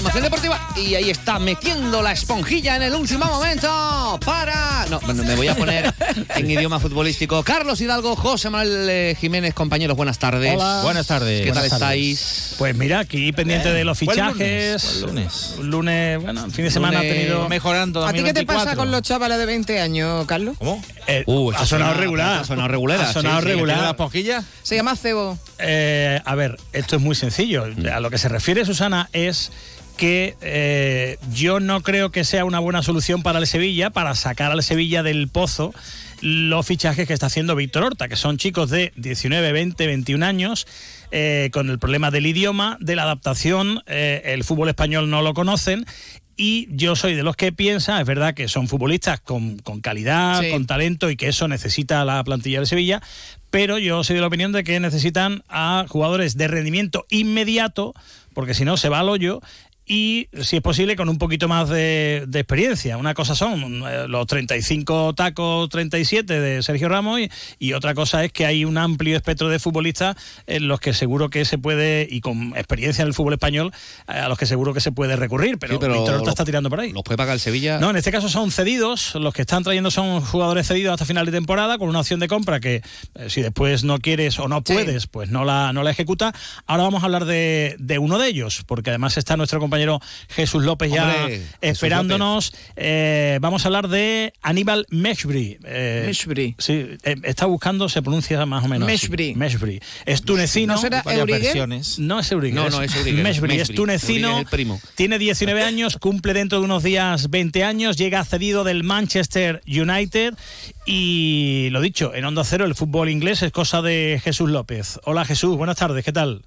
Información deportiva y ahí está metiendo la esponjilla en el último momento para... No, me voy a poner en idioma futbolístico. Carlos Hidalgo, José Manuel eh, Jiménez, compañeros, buenas tardes. Hola. Buenas tardes. ¿Qué tal estáis? Pues mira, aquí pendiente de los fichajes. lunes. lunes. bueno, el fin de semana ha tenido... Mejorando ¿A ti qué te pasa con los chavales de 20 años, Carlos? ¿Cómo? Eh, Uh, ha sonado regular. Ha sonado regular. Ha sonado sí, sí. regular. ¿Tiene la esponjilla? Se llama Cebo. Eh, a ver, esto es muy sencillo. A lo que se refiere Susana es que eh, yo no creo que sea una buena solución para el Sevilla, para sacar al Sevilla del pozo los fichajes que está haciendo Víctor Horta, que son chicos de 19, 20, 21 años, eh, con el problema del idioma, de la adaptación, eh, el fútbol español no lo conocen. Y yo soy de los que piensa, es verdad que son futbolistas con, con calidad, Sí. con talento y que eso necesita la plantilla de Sevilla, pero yo soy de la opinión de que necesitan a jugadores de rendimiento inmediato, porque si no se va al hoyo. Y si es posible, con un poquito más de, de experiencia. Una cosa son eh, los 35 tacos, 37 de Sergio Ramos, y, y otra cosa es que hay un amplio espectro de futbolistas en los que seguro que se puede, y con experiencia en el fútbol español, a los que seguro que se puede recurrir. Pero, Sí, pero Víctor Horta está tirando por ahí. ¿Los puede pagar el Sevilla? No, en este caso son cedidos. Los que están trayendo son jugadores cedidos hasta final de temporada con una opción de compra que eh, si después no quieres o no Sí. puedes, pues no la, no la ejecuta. Ahora vamos a hablar de, de uno de ellos, porque además está nuestro compañero Jesús López ya Hombre, esperándonos. Eh, vamos a hablar de Aníbal Meshbri. Eh, Meshbri. Sí, eh, está buscando, se pronuncia más o menos. así. Meshbri. Meshbri. Es tunecino. ¿No será Varias Euriguer? versiones. No es Euriguer. No, no, es Euriguer. Meshbri, es Meshbri. tunecino. Euriguer es el primo. Tiene 19 años, cumple dentro de unos días 20 años, llega cedido del Manchester United y lo dicho, en Onda Cero el fútbol inglés es cosa de Jesús López. Hola Jesús, buenas tardes, ¿qué tal?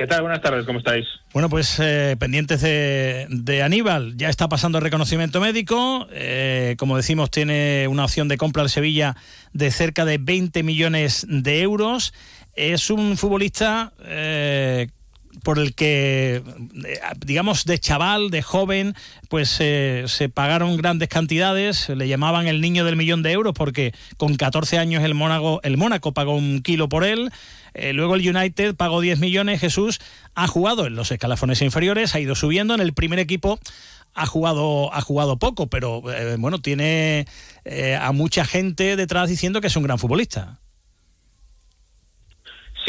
¿Qué tal? Buenas tardes, ¿cómo estáis? Bueno, pues eh, pendientes de, Aníbal, ya está pasando el reconocimiento médico, eh, como decimos tiene una opción de compra al Sevilla de cerca de 20 millones de euros, es un futbolista eh, por el que, eh, digamos, de chaval, de joven, pues eh, se pagaron grandes cantidades, le llamaban el niño del millón de euros porque con 14 años el Mónaco, el Mónaco pagó un kilo por él, eh, luego el United pagó 10 millones, Jesús ha jugado en los escalafones inferiores, ha ido subiendo, en el primer equipo ha jugado, ha jugado poco, pero eh, bueno, tiene a mucha gente detrás diciendo que es un gran futbolista.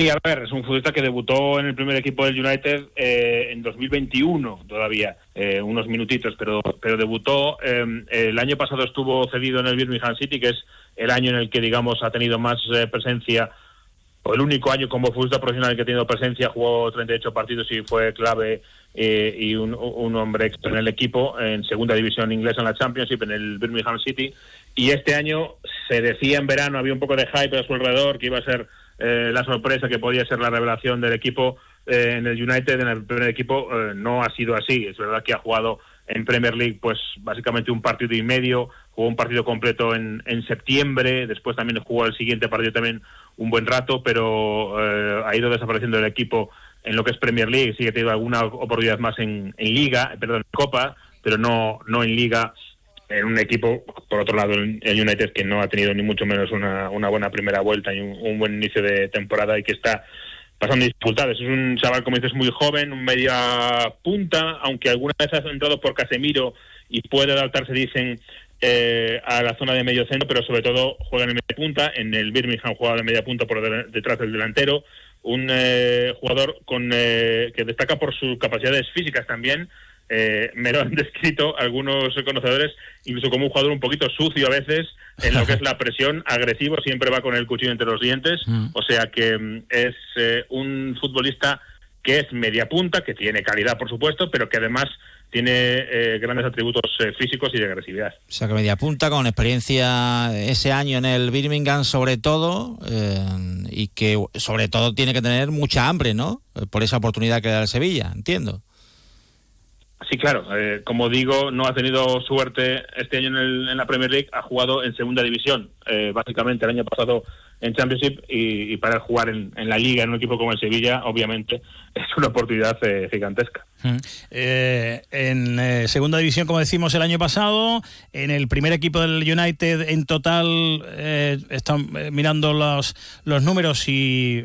Sí, a ver, es un futbolista que debutó en el primer equipo del United eh, en 2021 todavía, eh, unos minutitos, pero, pero debutó. eh, el año pasado estuvo cedido en el Birmingham City, que es el año en el que, digamos, ha tenido más eh, presencia, o el único año como futbolista profesional que ha tenido presencia, jugó 38 partidos y fue clave eh, y un, un hombre extra en el equipo, en segunda división inglesa en la Championship, en el Birmingham City. Y este año se decía en verano, había un poco de hype a su alrededor, que iba a ser eh, la sorpresa, que podía ser la revelación del equipo eh, en el United, en el primer equipo. eh, no ha sido así. Es verdad que ha jugado en Premier League, pues básicamente un partido y medio, jugó un partido completo en, en septiembre, después también jugó el siguiente partido también un buen rato, pero eh, ha ido desapareciendo el equipo en lo que es Premier League, sí que ha tenido alguna oportunidad más en, en Liga, perdón, en Copa, pero no, no en Liga en un equipo, por otro lado, el United que no ha tenido ni mucho menos una, una buena primera vuelta y un, buen inicio de temporada y que está pasando dificultades. Es un chaval, como dices, muy joven, un media punta, aunque alguna vez ha entrado por Casemiro y puede adaptarse, dicen, eh, a la zona de medio centro, pero sobre todo juega en media punta. En el Birmingham juega de media punta por de- detrás del delantero. Un eh, jugador con eh, que destaca por sus capacidades físicas también. Eh, me lo han descrito algunos conocedores incluso como un jugador un poquito sucio a veces en lo que es la presión, agresivo, siempre va con el cuchillo entre los dientes, o sea que mm, es eh, un futbolista que es media punta, que tiene calidad por supuesto, pero que además tiene eh, grandes atributos eh, físicos y de agresividad. O sea que media punta, con experiencia ese año en el Birmingham sobre todo, eh, y que sobre todo tiene que tener mucha hambre, ¿no? Eh, Por esa oportunidad que da el Sevilla, entiendo. Sí, claro. eh, como digo, no ha tenido suerte este año en, el- en la Premier League. Ha jugado en segunda división. Eh, básicamente, el año pasado en Championship y, para jugar en, la liga en un equipo como el Sevilla, obviamente es una oportunidad eh, gigantesca. Eh, en eh, segunda división, como decimos el año pasado, en el primer equipo del United en total están mirando los, números y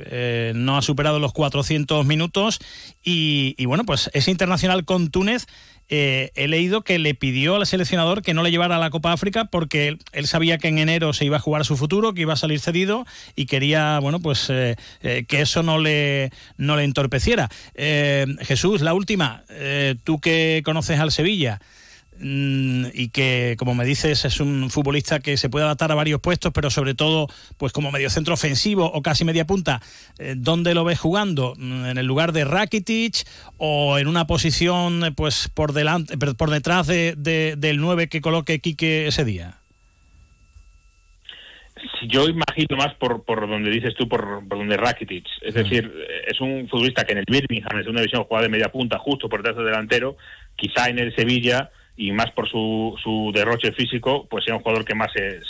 no ha superado los 400 minutos y, y bueno, pues ese internacional con Túnez eh, he leído que le pidió al seleccionador que no le llevara a la Copa África porque él, sabía que en enero se iba a jugar su futuro, que iba a salir cedido y quería, bueno, pues eh, eh, que eso no le, no le entorpeciera. Jesús, la última, tú que conoces al Sevilla, y que, como me dices, es un futbolista que se puede adaptar a varios puestos, pero sobre todo, pues como medio centro ofensivo o casi media punta, eh, ¿dónde lo ves jugando? Mm, ¿En el lugar de Rakitic o en una posición pues por delante, por detrás de, del 9 que coloque Quique ese día? Yo imagino más por, por donde dices tú, por, donde Rakitic. Es mm. decir, es un futbolista que en el Birmingham es una división juega de media punta, justo por detrás del delantero. Quizá en el Sevilla y más por su, su derroche físico, pues sea un jugador que más se,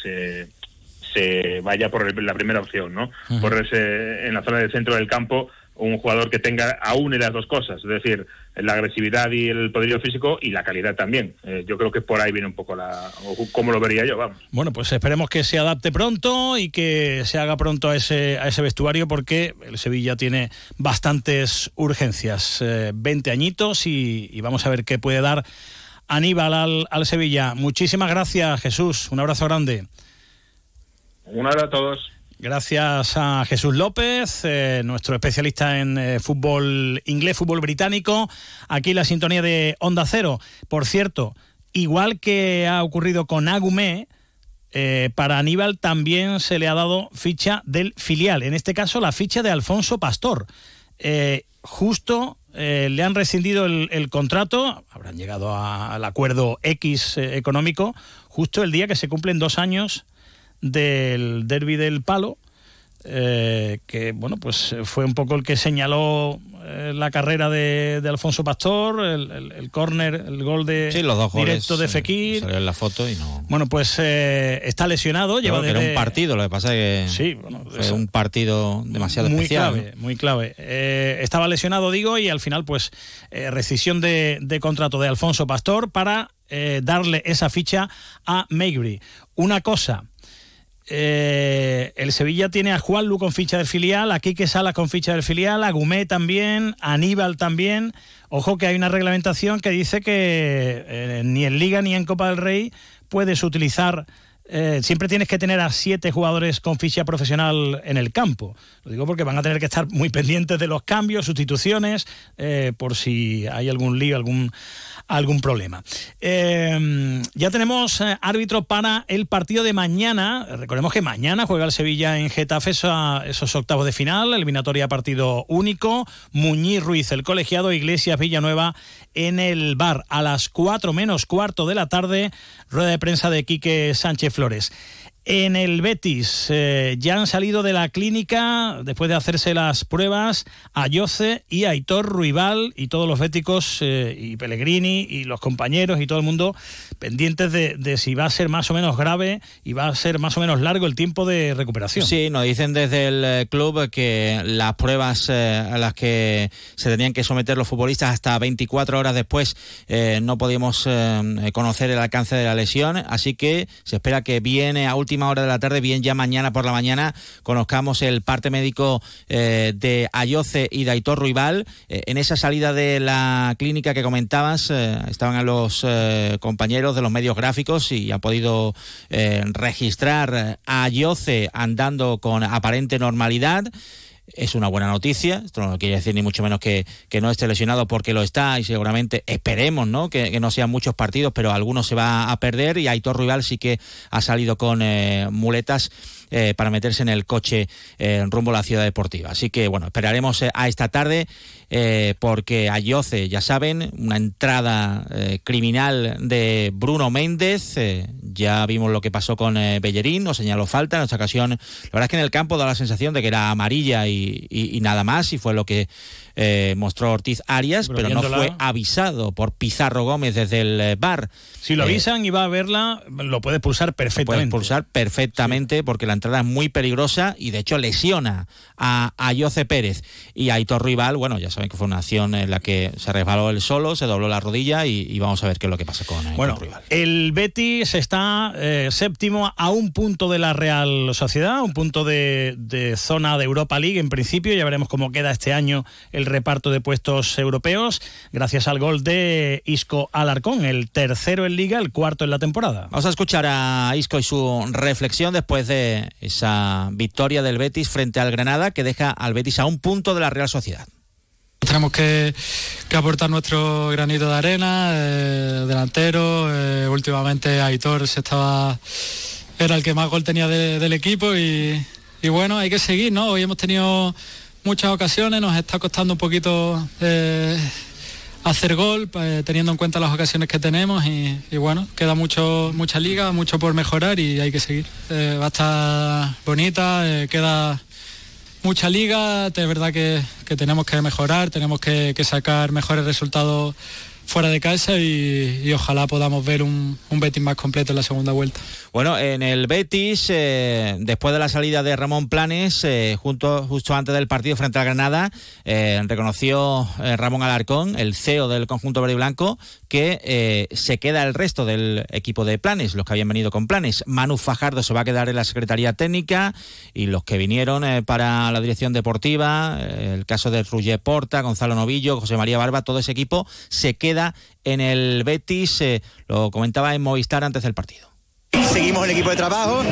se, vaya por la primera opción, ¿no? Por ese, en la zona del centro del campo, un jugador que tenga aún las dos cosas, es decir, la agresividad y el poderío físico y la calidad también. Eh, yo creo que por ahí viene un poco la... cómo lo vería yo, vamos. Bueno, pues esperemos que se adapte pronto y que se haga pronto a ese, a ese vestuario porque el Sevilla tiene bastantes urgencias. 20 eh, añitos y, y vamos a ver qué puede dar Aníbal al, al Sevilla. Muchísimas gracias, Jesús. Un abrazo grande. Un abrazo a todos. Gracias a Jesús López, eh, nuestro especialista en eh, fútbol inglés, fútbol británico. Aquí la sintonía de Onda Cero. Por cierto, igual que ha ocurrido con Agumé, eh, para Aníbal también se le ha dado ficha del filial. En este caso, la ficha de Alfonso Pastor. justo eh, le han rescindido el, contrato, habrán llegado al acuerdo X eh, económico, justo el día que se cumplen dos años del derby del palo, eh, que bueno, pues fue un poco el que señaló la carrera de, Alfonso Pastor, el, el, córner, el gol de directo de Fekir. Salió en la foto y no. Bueno, pues está lesionado. Lleva era un partido, lo que pasa es que sí, fue un partido demasiado muy especial. Clave, Muy clave, estaba lesionado, digo, y al final, pues, rescisión de, de, contrato de Alfonso Pastor para darle esa ficha a Maybury. Una cosa eh, el Sevilla tiene a Juan Lu con ficha del filial, a Quique Sala con ficha del filial, a Gumé también, a Aníbal también. Ojo que hay una reglamentación que dice que eh, ni en Liga ni en Copa del Rey puedes utilizar eh, siempre tienes que tener a siete jugadores con ficha profesional en el campo. Lo digo porque van a tener que estar muy pendientes de los cambios, sustituciones, por si hay algún lío, algún, algún problema. Eh, ya tenemos eh, árbitro para el partido de mañana. Recordemos que mañana juega el Sevilla en Getafe esos octavos de final, eliminatoria partido único. Muñiz Ruiz, el colegiado, Iglesias Villanueva en el bar a las 4 menos cuarto de la tarde. Rueda de prensa de Quique Sánchez Flores. En el Betis eh, ya han salido de la clínica después de hacerse las pruebas a Yoce y Aitor Ruibal y todos los béticos eh, y Pellegrini y los compañeros y todo el mundo pendientes de, si va a ser más o menos grave y va a ser más o menos largo el tiempo de recuperación. Sí, nos dicen desde el eh, club que las pruebas a las que se tenían que someter los futbolistas hasta 24 horas después no podíamos conocer el alcance de la lesión, así que se espera que viene a última hora de la tarde, bien ya mañana por la mañana conozcamos el parte médico eh, de Ayoce y de Aitor Ruibal. Eh, en esa salida de la clínica que comentabas, eh, estaban a los compañeros de los medios gráficos y han podido registrar a Ayoce andando con aparente normalidad es una buena noticia. Esto no quiere decir ni mucho menos que, no esté lesionado porque lo está y seguramente esperemos ¿no? Que, no sean muchos partidos, pero algunos se va a perder y Aitor Rival sí que ha salido con eh, muletas eh, para meterse en el coche eh, rumbo a la ciudad deportiva. Así que bueno, esperaremos a esta tarde porque a Yoce, ya saben, una entrada criminal de Bruno Méndez. ya vimos lo que pasó con Bellerín, nos señaló falta. En esta ocasión, la verdad es que en el campo da la sensación de que era amarilla y nada más, y fue lo que eh, mostró Ortiz Arias, pero, no fue avisado por Pizarro Gómez desde el bar. Si lo eh, avisan y va a verla, lo puede pulsar perfectamente. Puede pulsar perfectamente porque la entrada es muy peligrosa y de hecho lesiona a, a Jose Pérez y a Aitor Rival. Bueno, ya saben que fue una acción en la que se resbaló él solo, se dobló la rodilla y, vamos a ver qué es lo que pasa con Aitor bueno, Rival. El Betis está eh, séptimo a un punto de la Real Sociedad, un punto de, de zona de Europa League en principio. Ya veremos cómo queda este año el reparto de puestos europeos, gracias al gol de Isco Alarcón, el tercero en Liga, el cuarto en la temporada. Vamos a escuchar a Isco y su reflexión después de esa victoria del Betis frente al Granada, que deja al Betis a un punto de la Real Sociedad. Tenemos que, aportar nuestro granito de arena, eh, delantero. Eh, últimamente Aitor se estaba, era el que más gol tenía del equipo y, bueno, hay que seguir, ¿no? Hoy hemos tenido muchas ocasiones, nos está costando un poquito eh, hacer gol, teniendo en cuenta las ocasiones que tenemos y, bueno, queda mucho, mucha liga, mucho por mejorar y hay que seguir. va a estar bonita, queda mucha liga, es verdad que, tenemos que mejorar, tenemos que, que sacar mejores resultados fuera de casa y, ojalá podamos ver un, un, Betis más completo en la segunda vuelta. Bueno, en el Betis, eh, después de la salida de Ramón Planes, eh, junto, justo antes del partido frente a Granada, eh, reconoció Ramón Alarcón, el CEO del conjunto verde y blanco, que se queda el resto del equipo de Planes, los que habían venido con Planes. Manu Fajardo se va a quedar en la Secretaría Técnica y los que vinieron para la dirección deportiva, el caso de Ruger Porta, Gonzalo Novillo, José María Barba, todo ese equipo se queda en el Betis, eh, lo comentaba en Movistar antes del partido. Seguimos el equipo de trabajo.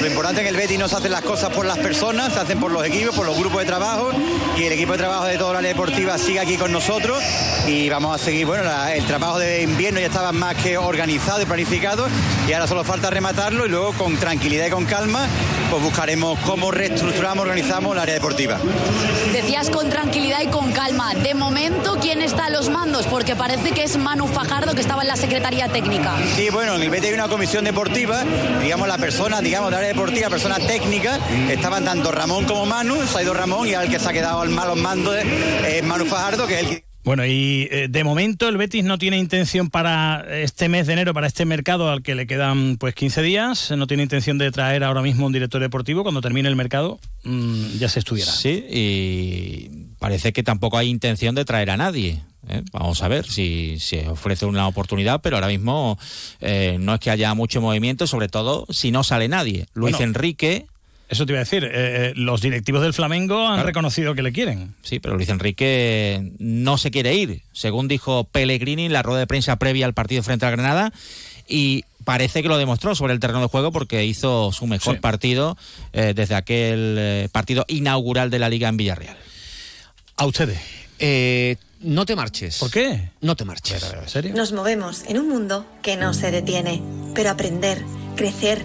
Lo importante en el Betis no se hacen las cosas por las personas, se hacen por los equipos, por los grupos de trabajo. Y el equipo de trabajo de toda la deportiva sigue aquí con nosotros. Y vamos a seguir, bueno, el trabajo de invierno ya estaba más que organizado y planificado. Y ahora solo falta rematarlo y luego con tranquilidad y con calma, pues buscaremos cómo reestructuramos, organizamos el área deportiva. Decías con tranquilidad y con calma. De momento, ¿quién está a los mandos? Porque parece que es Manu Fajardo que estaba en la Secretaría Técnica. Sí, bueno, en el Betis hay una comisión deportiva digamos, la persona, digamos, de área deportiva, persona técnica, estaban tanto Ramón como Manu, se ha ido Ramón y al que se ha quedado al malo mando es Manu Fajardo, que es el bueno, y eh, de momento el Betis no tiene intención para este mes de enero, para este mercado al que le quedan pues 15 días, no tiene intención de traer ahora mismo un director deportivo. Cuando termine el mercado mm, ya se estuviera. Sí, y parece que tampoco hay intención de traer a nadie. ¿eh? Vamos a ver si se ofrece una oportunidad, pero ahora mismo eh, no es que haya mucho movimiento, sobre todo si no sale nadie. Luis Enrique eso te iba a decir, eh, los directivos del Flamengo han reconocido que le quieren. Sí, pero Luis Enrique no se quiere ir, según dijo Pellegrini en la rueda de prensa previa al partido frente a Granada, y parece que lo demostró sobre el terreno de juego porque hizo su mejor partido desde aquel partido inaugural de la Liga en Villarreal. A ustedes. No te marches. ¿Por qué? No te marches. ¿En serio? Nos movemos en un mundo que no se detiene, pero aprender, crecer,